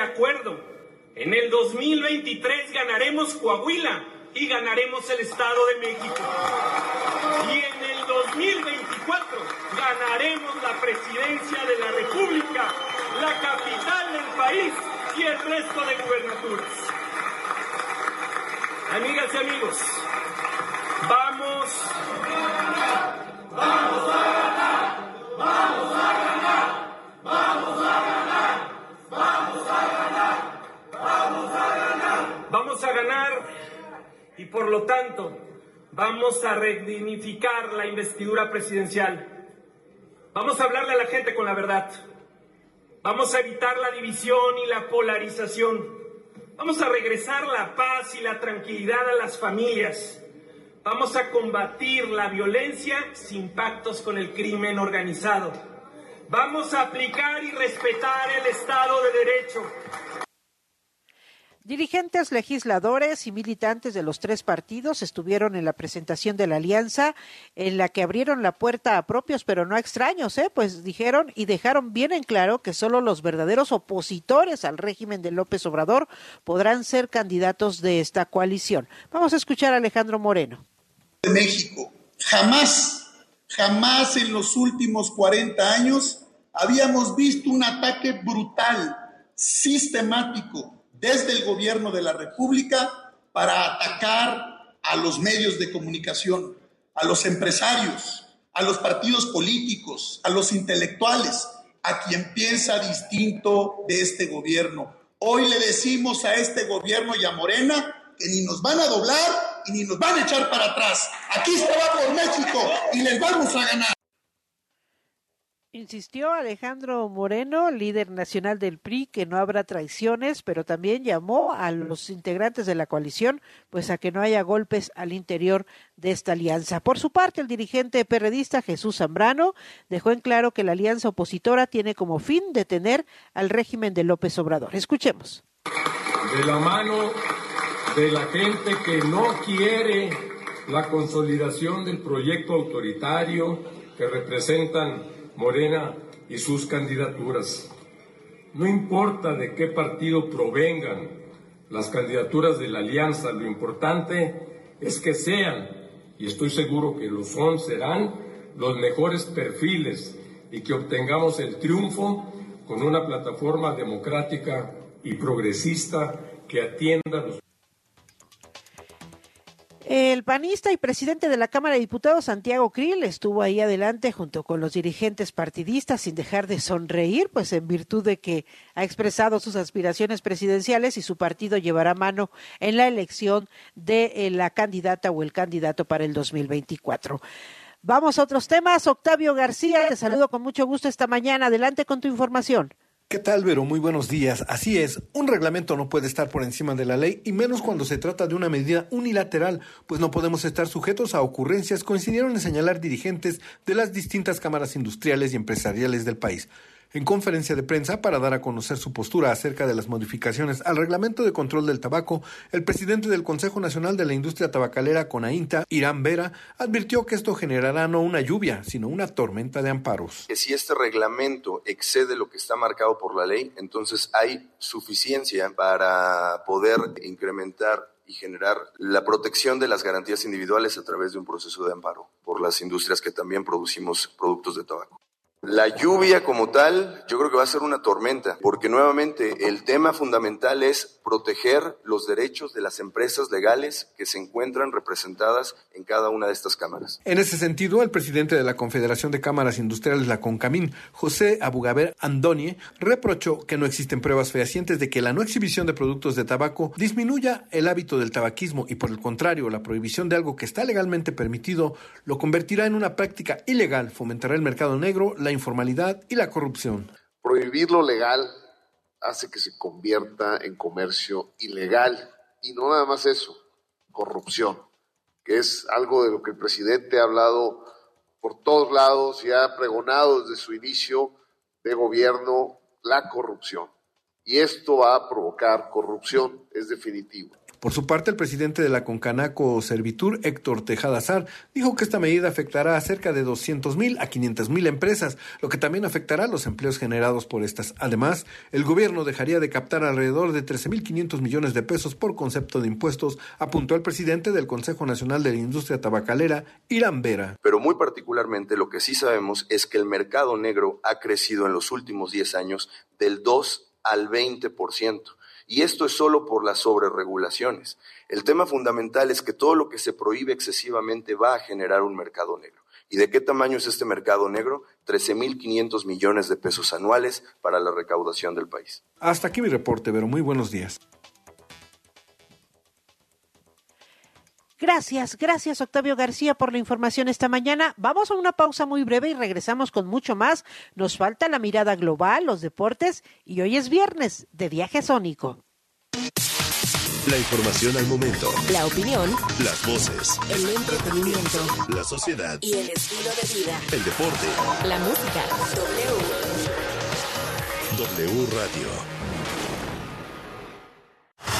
S25: acuerdo. En el 2023 ganaremos Coahuila y ganaremos el Estado de México. Y en el 2024 ganaremos la presidencia de la República, la capital del país y el resto de gubernaturas. Amigas y amigos, vamos. Vamos a ganar, vamos a ganar, vamos a ganar, vamos a ganar, vamos a ganar. Vamos a ganar y por lo tanto vamos a redignificar la investidura presidencial. Vamos a hablarle a la gente con la verdad. Vamos a evitar la división y la polarización. Vamos a regresar la paz y la tranquilidad a las familias. Vamos a combatir la violencia sin pactos con el crimen organizado. Vamos a aplicar y respetar el Estado de Derecho.
S7: Dirigentes, legisladores y militantes de los tres partidos estuvieron en la presentación de la alianza en la que abrieron la puerta a propios, pero no a extraños, ¿eh? pues dijeron y dejaron bien en claro que solo los verdaderos opositores al régimen de López Obrador podrán ser candidatos de esta coalición. Vamos a escuchar a Alejandro Moreno.
S26: De México, jamás, jamás en los últimos 40 años habíamos visto un ataque brutal, sistemático desde el gobierno de la República para atacar a los medios de comunicación, a los empresarios, a los partidos políticos, a los intelectuales, a quien piensa distinto de este gobierno. Hoy le decimos a este gobierno y a Morena que ni nos van a doblar y ni nos van a echar para atrás. Aquí se va por México y les vamos a ganar.
S7: Insistió Alejandro Moreno, líder nacional del PRI, que no habrá traiciones, pero también llamó a los integrantes de la coalición pues a que no haya golpes al interior de esta alianza. Por su parte, el dirigente perredista Jesús Zambrano dejó en claro que la alianza opositora tiene como fin detener al régimen de López Obrador. Escuchemos.
S27: De la mano de la gente que no quiere la consolidación del proyecto autoritario que representan Morena y sus candidaturas. No importa de qué partido provengan las candidaturas de la alianza, lo importante es que sean, y estoy seguro que lo son, serán los mejores perfiles y que obtengamos el triunfo con una plataforma democrática y progresista que atienda los
S7: el panista y presidente de la Cámara de Diputados, Santiago Krill, estuvo ahí adelante junto con los dirigentes partidistas sin dejar de sonreír, pues en virtud de que ha expresado sus aspiraciones presidenciales y su partido llevará mano en la elección de eh, la candidata o el candidato para el 2024. Vamos a otros temas. Octavio García, te saludo con mucho gusto esta mañana. Adelante con tu información.
S28: ¿Qué tal, Vero? Muy buenos días. Así es, un reglamento no puede estar por encima de la ley y menos cuando se trata de una medida unilateral, pues no podemos estar sujetos a ocurrencias, coincidieron en señalar dirigentes de las distintas cámaras industriales y empresariales del país en conferencia de prensa para dar a conocer su postura acerca de las modificaciones al reglamento de control del tabaco, el presidente del Consejo Nacional de la Industria Tabacalera, CONAINTA, Irán Vera, advirtió que esto generará no una lluvia, sino una tormenta de amparos.
S29: Que si este reglamento excede lo que está marcado por la ley, entonces hay suficiencia para poder incrementar y generar la protección de las garantías individuales a través de un proceso de amparo por las industrias que también producimos productos de tabaco. La lluvia como tal, yo creo que va a ser una tormenta, porque nuevamente el tema fundamental es proteger los derechos de las empresas legales que se encuentran representadas en cada una de estas cámaras.
S28: En ese sentido, el presidente de la Confederación de Cámaras Industriales, la CONCAMIN, José Abugaber Andoni, reprochó que no existen pruebas fehacientes de que la no exhibición de productos de tabaco disminuya el hábito del tabaquismo y por el contrario, la prohibición de algo que está legalmente permitido lo convertirá en una práctica ilegal, fomentará el mercado negro, la informalidad y la corrupción.
S30: Prohibir lo legal hace que se convierta en comercio ilegal. Y no nada más eso, corrupción, que es algo de lo que el presidente ha hablado por todos lados y ha pregonado desde su inicio de gobierno la corrupción. Y esto va a provocar corrupción, es definitivo.
S28: Por su parte, el presidente de la Concanaco Servitur, Héctor Tejada Sar, dijo que esta medida afectará a cerca de 200 mil a 500 mil empresas, lo que también afectará los empleos generados por estas. Además, el gobierno dejaría de captar alrededor de 13 mil 500 millones de pesos por concepto de impuestos, apuntó el presidente del Consejo Nacional de la Industria Tabacalera, Irán Vera.
S29: Pero muy particularmente lo que sí sabemos es que el mercado negro ha crecido en los últimos 10 años del 2 al 20%. Y esto es solo por las sobreregulaciones. El tema fundamental es que todo lo que se prohíbe excesivamente va a generar un mercado negro. ¿Y de qué tamaño es este mercado negro? 13.500 millones de pesos anuales para la recaudación del país.
S28: Hasta aquí mi reporte, pero muy buenos días.
S7: Gracias, gracias Octavio García por la información esta mañana. Vamos a una pausa muy breve y regresamos con mucho más. Nos falta la mirada global, los deportes y hoy es viernes de viaje sónico.
S6: La información al momento.
S31: La opinión.
S6: Las voces.
S31: El entretenimiento.
S6: La sociedad.
S31: Y el estilo de vida.
S6: El deporte.
S31: La música. W.
S6: W Radio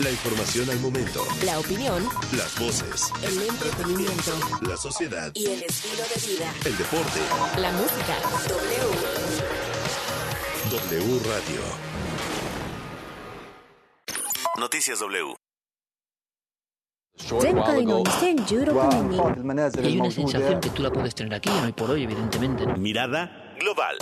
S6: La información al momento.
S31: La opinión.
S6: Las voces.
S31: El entretenimiento.
S6: La sociedad.
S31: Y el estilo de vida.
S6: El deporte.
S31: La música. W.
S6: W Radio. Noticias W.
S32: Hay una sensación que tú la puedes tener aquí, hoy por hoy, evidentemente.
S6: Mirada global.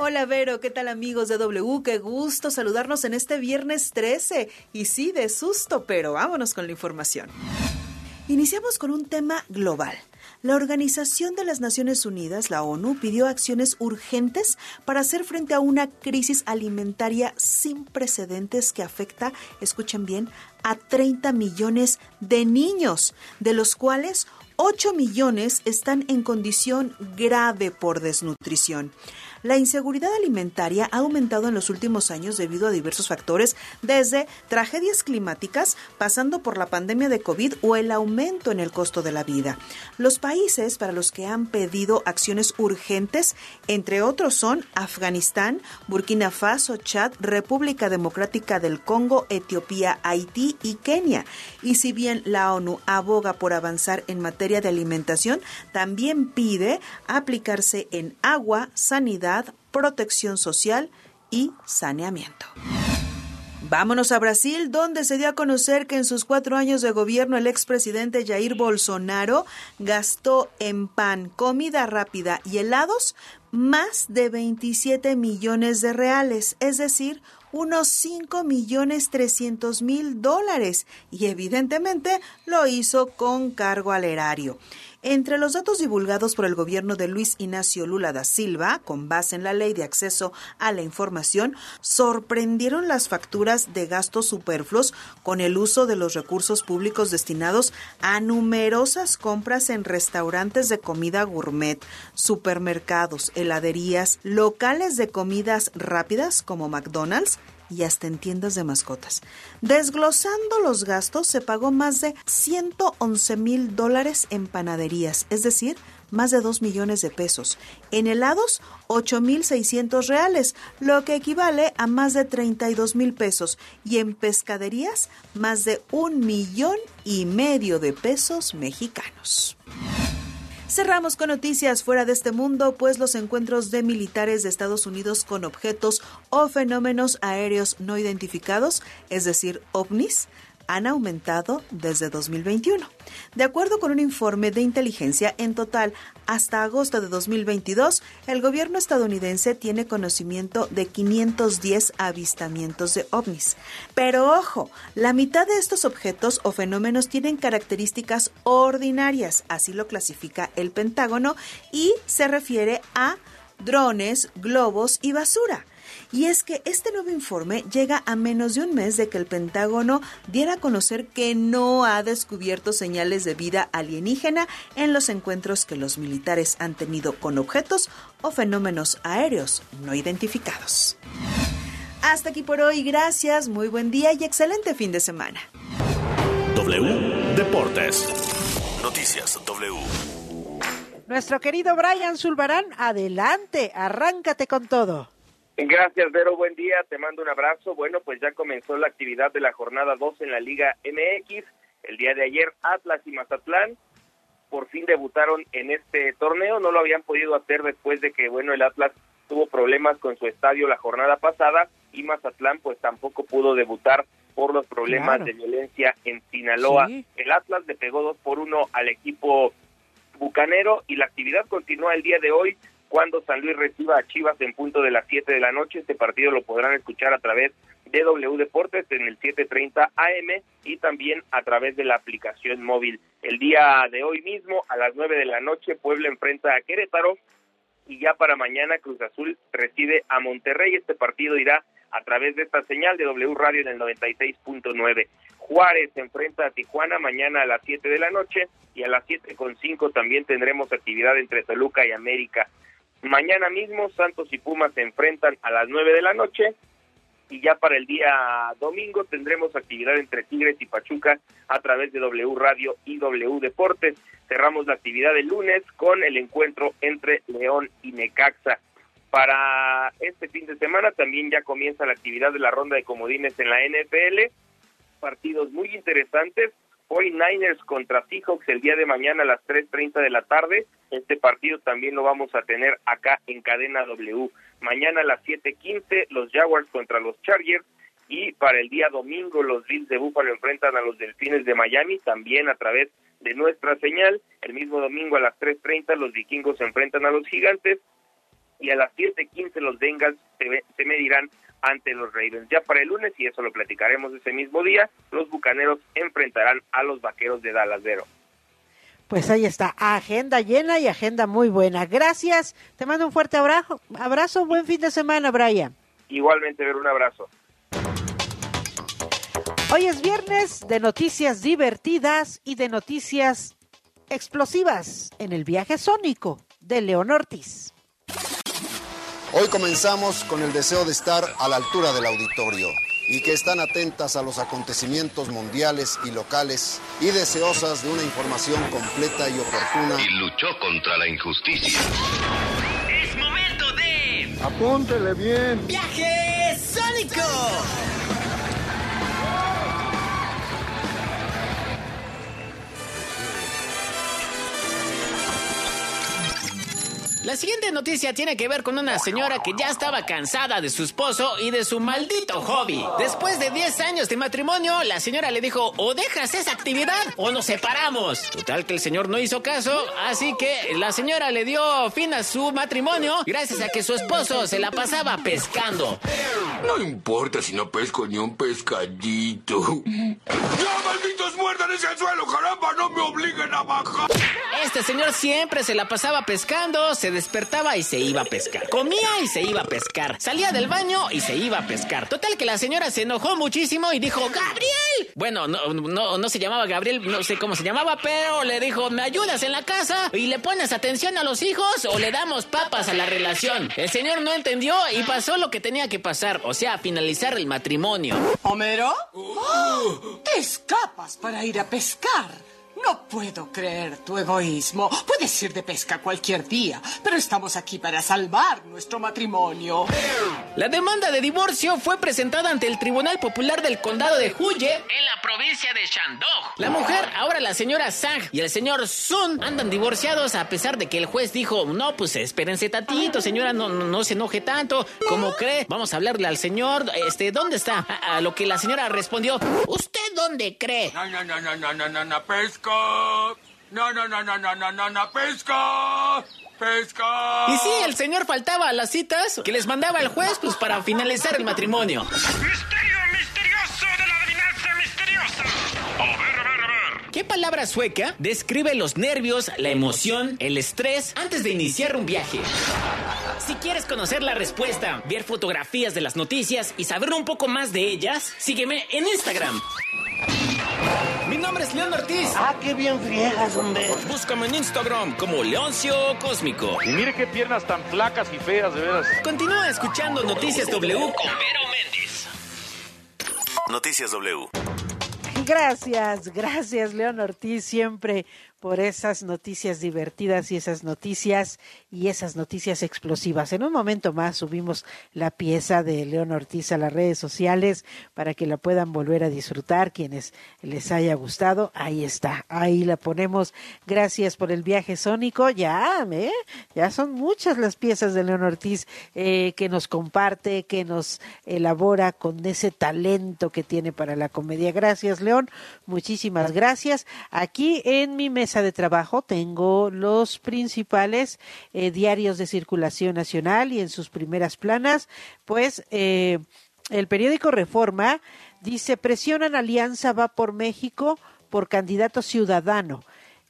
S33: Hola Vero, ¿qué tal amigos de W? Qué gusto saludarnos en este viernes 13. Y sí, de susto, pero vámonos con la información. Iniciamos con un tema global. La Organización de las Naciones Unidas, la ONU, pidió acciones urgentes para hacer frente a una crisis alimentaria sin precedentes que afecta, escuchen bien, a 30 millones de niños, de los cuales 8 millones están en condición grave por desnutrición. La inseguridad alimentaria ha aumentado en los últimos años debido a diversos factores, desde tragedias climáticas, pasando por la pandemia de COVID o el aumento en el costo de la vida. Los países para los que han pedido acciones urgentes, entre otros, son Afganistán, Burkina Faso, Chad, República Democrática del Congo, Etiopía, Haití y Kenia. Y si bien la ONU aboga por avanzar en materia de alimentación, también pide aplicarse en agua, sanidad, protección social y saneamiento. Vámonos a Brasil, donde se dio a conocer que en sus cuatro años de gobierno el expresidente Jair Bolsonaro gastó en pan, comida rápida y helados más de 27 millones de reales, es decir, unos 5 millones 300 mil dólares y evidentemente lo hizo con cargo al erario. Entre los datos divulgados por el gobierno de Luis Ignacio Lula da Silva, con base en la ley de acceso a la información, sorprendieron las facturas de gastos superfluos con el uso de los recursos públicos destinados a numerosas compras en restaurantes de comida gourmet, supermercados, heladerías, locales de comidas rápidas como McDonald's, y hasta en tiendas de mascotas. Desglosando los gastos, se pagó más de 111 mil dólares en panaderías, es decir, más de 2 millones de pesos. En helados, 8 mil 600 reales, lo que equivale a más de 32 mil pesos. Y en pescaderías, más de un millón y medio de pesos mexicanos. Cerramos con noticias fuera de este mundo, pues los encuentros de militares de Estados Unidos con objetos o fenómenos aéreos no identificados, es decir, ovnis, han aumentado desde 2021. De acuerdo con un informe de inteligencia, en total, hasta agosto de 2022, el gobierno estadounidense tiene conocimiento de 510 avistamientos de ovnis. Pero ojo, la mitad de estos objetos o fenómenos tienen características ordinarias, así lo clasifica el Pentágono, y se refiere a drones, globos y basura. Y es que este nuevo informe llega a menos de un mes de que el Pentágono diera a conocer que no ha descubierto señales de vida alienígena en los encuentros que los militares han tenido con objetos o fenómenos aéreos no identificados. Hasta aquí por hoy, gracias, muy buen día y excelente fin de semana.
S6: W Deportes. Noticias W.
S7: Nuestro querido Brian Zulbarán, adelante, arráncate con todo.
S34: Gracias, Vero. Buen día. Te mando un abrazo. Bueno, pues ya comenzó la actividad de la jornada 2 en la Liga MX. El día de ayer, Atlas y Mazatlán por fin debutaron en este torneo. No lo habían podido hacer después de que, bueno, el Atlas tuvo problemas con su estadio la jornada pasada y Mazatlán pues tampoco pudo debutar por los problemas
S35: Claro.
S34: de violencia en Sinaloa.
S35: Sí.
S34: El Atlas le pegó dos por uno al equipo bucanero y la actividad continúa el día de hoy cuando San Luis reciba a Chivas en punto de las 7 de la noche. Este partido lo podrán escuchar a través de W Deportes en el 7:30 AM y también a través de la aplicación móvil. El día de hoy mismo a las 9 de la noche Puebla enfrenta a Querétaro y ya para mañana Cruz Azul recibe a Monterrey. Este partido irá a través de esta señal de W Radio en el 96.9. Juárez enfrenta a Tijuana mañana a las 7 de la noche y a las 7.5 también tendremos actividad entre Toluca y América. Mañana mismo Santos y Pumas se enfrentan a las 9 de la noche y ya para el día domingo tendremos actividad entre Tigres y Pachuca a través de W Radio y W Deportes. Cerramos la actividad el lunes con el encuentro entre León y Necaxa. Para este fin de semana también ya comienza la actividad de la ronda de comodines en la NFL partidos muy interesantes. Hoy Niners contra Seahawks el día de mañana a las 3.30 de la tarde. Este partido también lo vamos a tener acá en Cadena W. Mañana a las 7.15 los Jaguars contra los Chargers y para el día domingo los Bills de Buffalo enfrentan a los Delfines de Miami también a través de nuestra señal. El mismo domingo a las 3.30 los vikingos se enfrentan a los gigantes y a las 7.15 los Bengals se, se medirán ante los Ravens. Ya para el lunes, y eso lo platicaremos ese mismo día, los Bucaneros enfrentarán a los Vaqueros de Dallas Vero.
S7: Pues ahí está, agenda llena y agenda muy buena. Gracias, te mando un fuerte abrazo, abrazo buen fin de semana, Brian.
S34: Igualmente, ver un abrazo.
S7: Hoy es viernes de noticias divertidas y de noticias explosivas en el viaje sónico de León Ortiz.
S36: Hoy comenzamos con el deseo de estar a la altura del auditorio y que están atentas a los acontecimientos mundiales y locales y deseosas de una información completa y oportuna.
S35: Y luchó contra la injusticia.
S37: Es momento de...
S36: Apúntele bien.
S37: Viaje sónico.
S38: La siguiente noticia tiene que ver con una señora que ya estaba cansada de su esposo y de su maldito hobby. Después de 10 años de matrimonio, la señora le dijo, o dejas esa actividad o nos separamos. Total que el señor no hizo caso, así que la señora le dio fin a su matrimonio gracias a que su esposo se la pasaba pescando.
S39: No importa si no pesco ni un pescadito. ¡Ya, malditos muerdan ese suelo, caramba! ¡No me obliguen a bajar!
S38: Este señor siempre se la pasaba pescando, se despertaba y se iba a pescar. Comía y se iba a pescar. Salía del baño y se iba a pescar. Total que la señora se enojó muchísimo y dijo, ¡Gabriel! Bueno, no, no, no se llamaba Gabriel, no sé cómo se llamaba, pero le dijo, ¿me ayudas en la casa? ¿Y le pones atención a los hijos o le damos papas a la relación? El señor no entendió y pasó lo que tenía que pasar, o sea, finalizar el matrimonio.
S40: ¿Homero? ¡Oh! ¡Te escapas para ir a pescar! No puedo creer tu egoísmo. Puedes ir de pesca cualquier día, pero estamos aquí para salvar nuestro matrimonio.
S38: La demanda de divorcio fue presentada ante el Tribunal Popular del Condado de Huye en la provincia de Shandong. La mujer, ahora la señora Sang y el señor Sun andan divorciados a pesar de que el juez dijo, no, pues espérense tantito, señora, no, no, no se enoje tanto. ¿Cómo cree? Vamos a hablarle al señor. Este, ¿dónde está? A, a lo que la señora respondió, ¿usted dónde cree?
S39: No, no, no, no, no, no, no, no, pesca. No, no, no, no, no, no, no, no, pesca. Pesca.
S38: Y sí, el señor faltaba a las citas que les mandaba el juez pues para finalizar el matrimonio.
S37: Misterio misterioso de la adivinanza misteriosa. A ver, a ver, a ver.
S38: ¿Qué palabra sueca describe los nervios, la emoción, el estrés antes de iniciar un viaje? Si quieres conocer la respuesta, ver fotografías de las noticias y saber un poco más de ellas, sígueme en Instagram. Mi nombre es León Ortiz.
S41: Ah, qué bien friegas, hombre.
S38: Búscame en Instagram como Leoncio Cósmico.
S42: Y mire qué piernas tan flacas y feas, de veras.
S38: Continúa escuchando Noticias W con Vero Méndez.
S6: Noticias W.
S7: Gracias, gracias, León Ortiz, siempre por esas noticias divertidas y esas noticias y esas noticias explosivas. En un momento más subimos la pieza de León Ortiz a las redes sociales para que la puedan volver a disfrutar quienes les haya gustado. Ahí está, ahí la ponemos. Gracias por el viaje sónico. Ya, ¿eh? ya son muchas las piezas de León Ortiz eh, que nos comparte, que nos elabora con ese talento que tiene para la comedia. Gracias, León. Muchísimas gracias. Aquí en mi mesa de trabajo tengo los principales diarios de circulación nacional y en sus primeras planas, pues eh, el periódico Reforma dice presionan Alianza va por México por candidato ciudadano.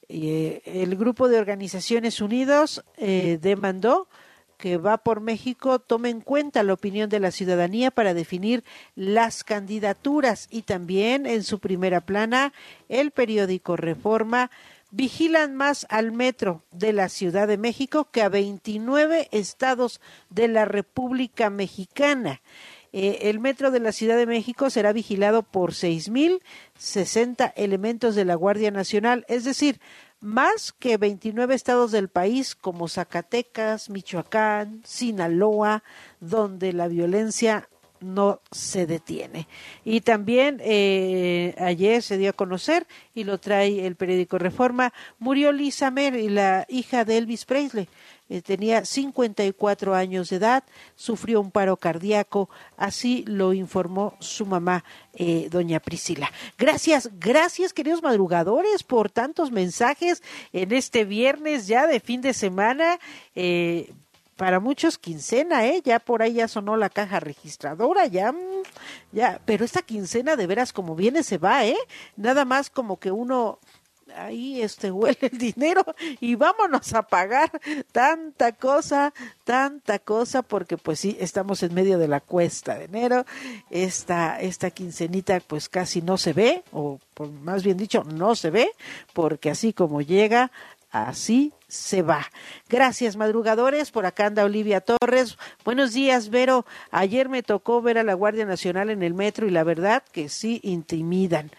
S7: Eh, el grupo de Organizaciones Unidos demandó que va por México tome en cuenta la opinión de la ciudadanía para definir las candidaturas y también en su primera plana el periódico Reforma vigilan más al metro de la Ciudad de México que a 29 estados de la República Mexicana. Eh, el metro de la Ciudad de México será vigilado por 6.060 elementos de la Guardia Nacional, es decir, más que 29 estados del país como Zacatecas, Michoacán, Sinaloa, donde la violencia no se detiene. Y también eh, ayer se dio a conocer, y lo trae el periódico Reforma, murió Lisa Mer, la hija de Elvis Presley. Eh, tenía 54 años de edad, sufrió un paro cardíaco, así lo informó su mamá, eh, doña Priscila. Gracias, gracias queridos madrugadores por tantos mensajes en este viernes ya de fin de semana. Eh, para muchos quincena, ¿eh? Ya por ahí ya sonó la caja registradora, ya, mm, ya, pero esta quincena de veras como viene se va, ¿eh? Nada más como que uno ahí este huele el dinero y vámonos a pagar tanta cosa, tanta cosa, porque pues sí, estamos en medio de la cuesta de enero, esta, esta quincenita pues casi no se ve, o por más bien dicho, no se ve, porque así como llega, así se va. Gracias, madrugadores. Por acá anda Olivia Torres. Buenos días, Vero. Ayer me tocó ver a la Guardia Nacional en el metro y la verdad que sí intimidan.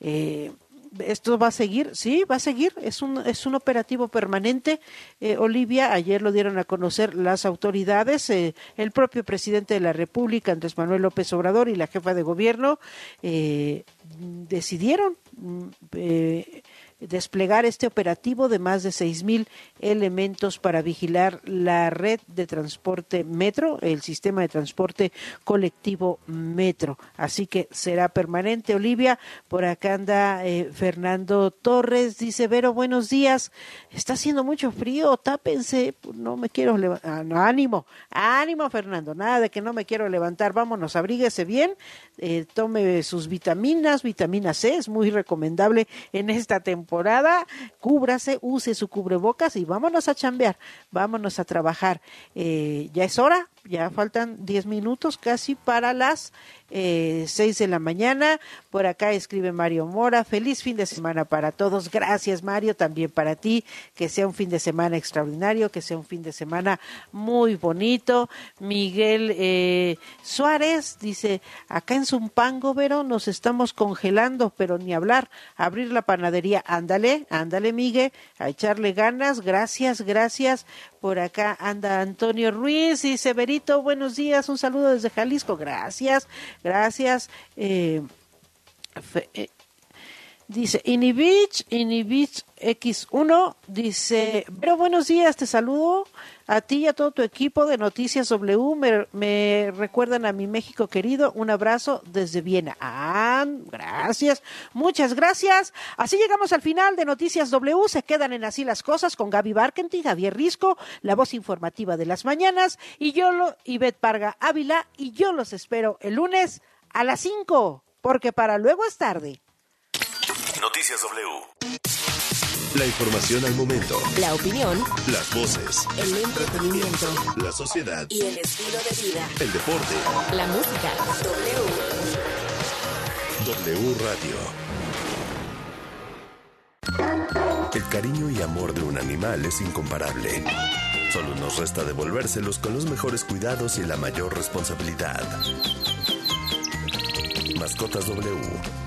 S7: Eh, esto va a seguir, sí, va a seguir, es un, es un operativo permanente. Eh, Olivia, ayer lo dieron a conocer las autoridades, eh, el propio presidente de la República, Andrés Manuel López Obrador, y la jefa de gobierno decidieron mm, desplegar este operativo de más de seis mil elementos para vigilar la red de transporte metro, el sistema de transporte colectivo metro. Así que será permanente, Olivia. Por acá anda eh, Fernando Torres, dice Vero, buenos días. Está haciendo mucho frío, tápense, no me quiero levantar. no, ánimo, ánimo, Fernando, nada de que no me quiero levantar. Vámonos, abríguese bien, eh, tome sus vitaminas, vitamina C, es muy recomendable en esta temporada temporada, cúbrase, use su cubrebocas y vámonos a chambear, vámonos a trabajar. Eh, ya es hora, ya faltan 10 minutos casi para las eh, 6 de la mañana. Por acá escribe Mario Mora. Feliz fin de semana para todos. Gracias, Mario, también para ti. Que sea un fin de semana extraordinario, que sea un fin de semana muy bonito. Miguel eh, Suárez dice, acá en Zumpango, Vero, nos estamos congelando, pero ni hablar. Abrir la panadería, ándale, ándale, Miguel, a echarle ganas. Gracias, gracias. Por acá anda Antonio Ruiz y Severito, buenos días, un saludo desde Jalisco, gracias, gracias. Eh, eh, dice Inibich, Inibich X1, dice, pero buenos días, te saludo a ti y a todo tu equipo de Noticias W. Me, me recuerdan a mi México querido. Un abrazo desde Viena. Ah, gracias. Muchas gracias. Así llegamos al final de Noticias W. Se quedan en Así las Cosas con Gaby Barkentin, Javier Risco, la voz informativa de las mañanas, y yo, lo, Ivette Parga Ávila, y yo los espero el lunes a las 5, porque para luego es tarde.
S6: Noticias W. La información al momento.
S31: La opinión.
S6: Las voces.
S31: El entretenimiento.
S6: La sociedad.
S31: Y el estilo de vida.
S6: El deporte.
S31: La música. W.
S6: W Radio. El cariño y amor de un animal es incomparable. Solo nos resta devolvérselos con los mejores cuidados y la mayor responsabilidad. Mascotas W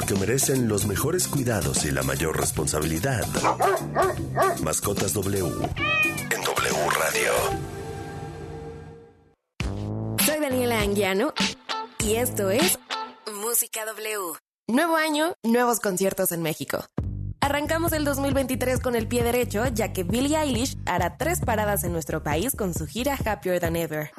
S6: porque merecen los mejores cuidados y la mayor responsabilidad. Mascotas W en W Radio.
S31: Soy Daniela Anguiano y esto es Música W. Nuevo año, nuevos conciertos en México. Arrancamos el 2023 con el pie derecho, ya que Billie Eilish hará tres paradas en nuestro país con su gira Happier Than Ever.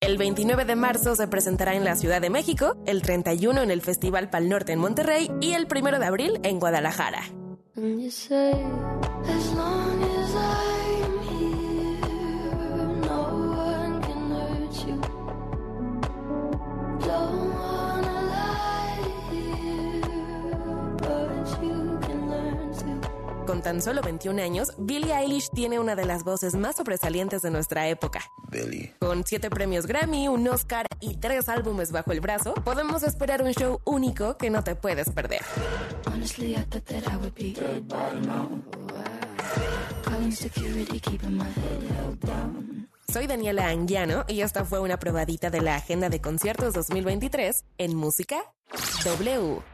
S31: El 29 de marzo se presentará en la Ciudad de México, el 31 en el Festival Pal Norte en Monterrey y el 1 de abril en Guadalajara. Tan solo 21 años, Billie Eilish tiene una de las voces más sobresalientes de nuestra época.
S43: Billy.
S31: Con siete premios Grammy, un Oscar y tres álbumes bajo el brazo, podemos esperar un show único que no te puedes perder.
S44: Honestly, I thought that I would be dead by now. Calling security, keeping my head held down.
S31: Soy Daniela Anguiano y esta fue una probadita de la agenda de conciertos 2023 en Música W.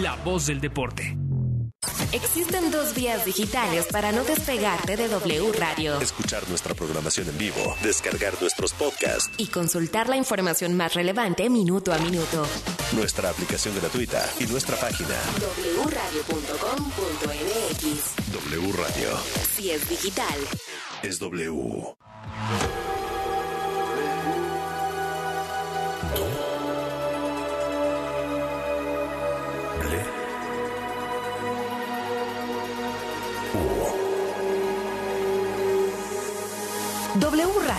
S45: la voz del deporte.
S31: Existen dos vías digitales para no despegarte de W Radio
S6: Escuchar nuestra programación en vivo, descargar nuestros podcasts,
S31: y consultar la información más relevante minuto a minuto.
S6: nuestra aplicación gratuita y nuestra página
S31: wradio.com.mx
S6: W Radio.
S31: Si es digital,
S6: Es W.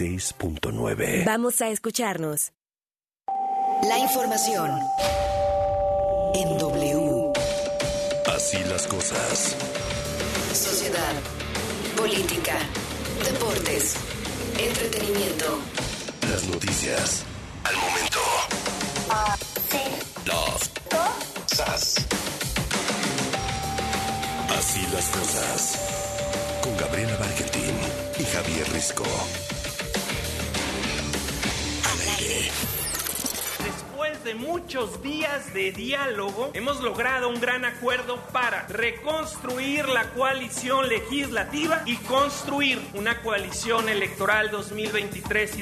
S6: 96.9. Vamos a escucharnos.
S33: La información en W.
S6: Así las cosas.
S33: Sociedad, política, deportes, entretenimiento.
S6: Las noticias. Al momento. Sas. Así las cosas. Con Gabriela Bargentín y Javier Risco.
S25: Muchos días de diálogo, hemos logrado un gran acuerdo para reconstruir la coalición legislativa y construir una coalición electoral 2023 y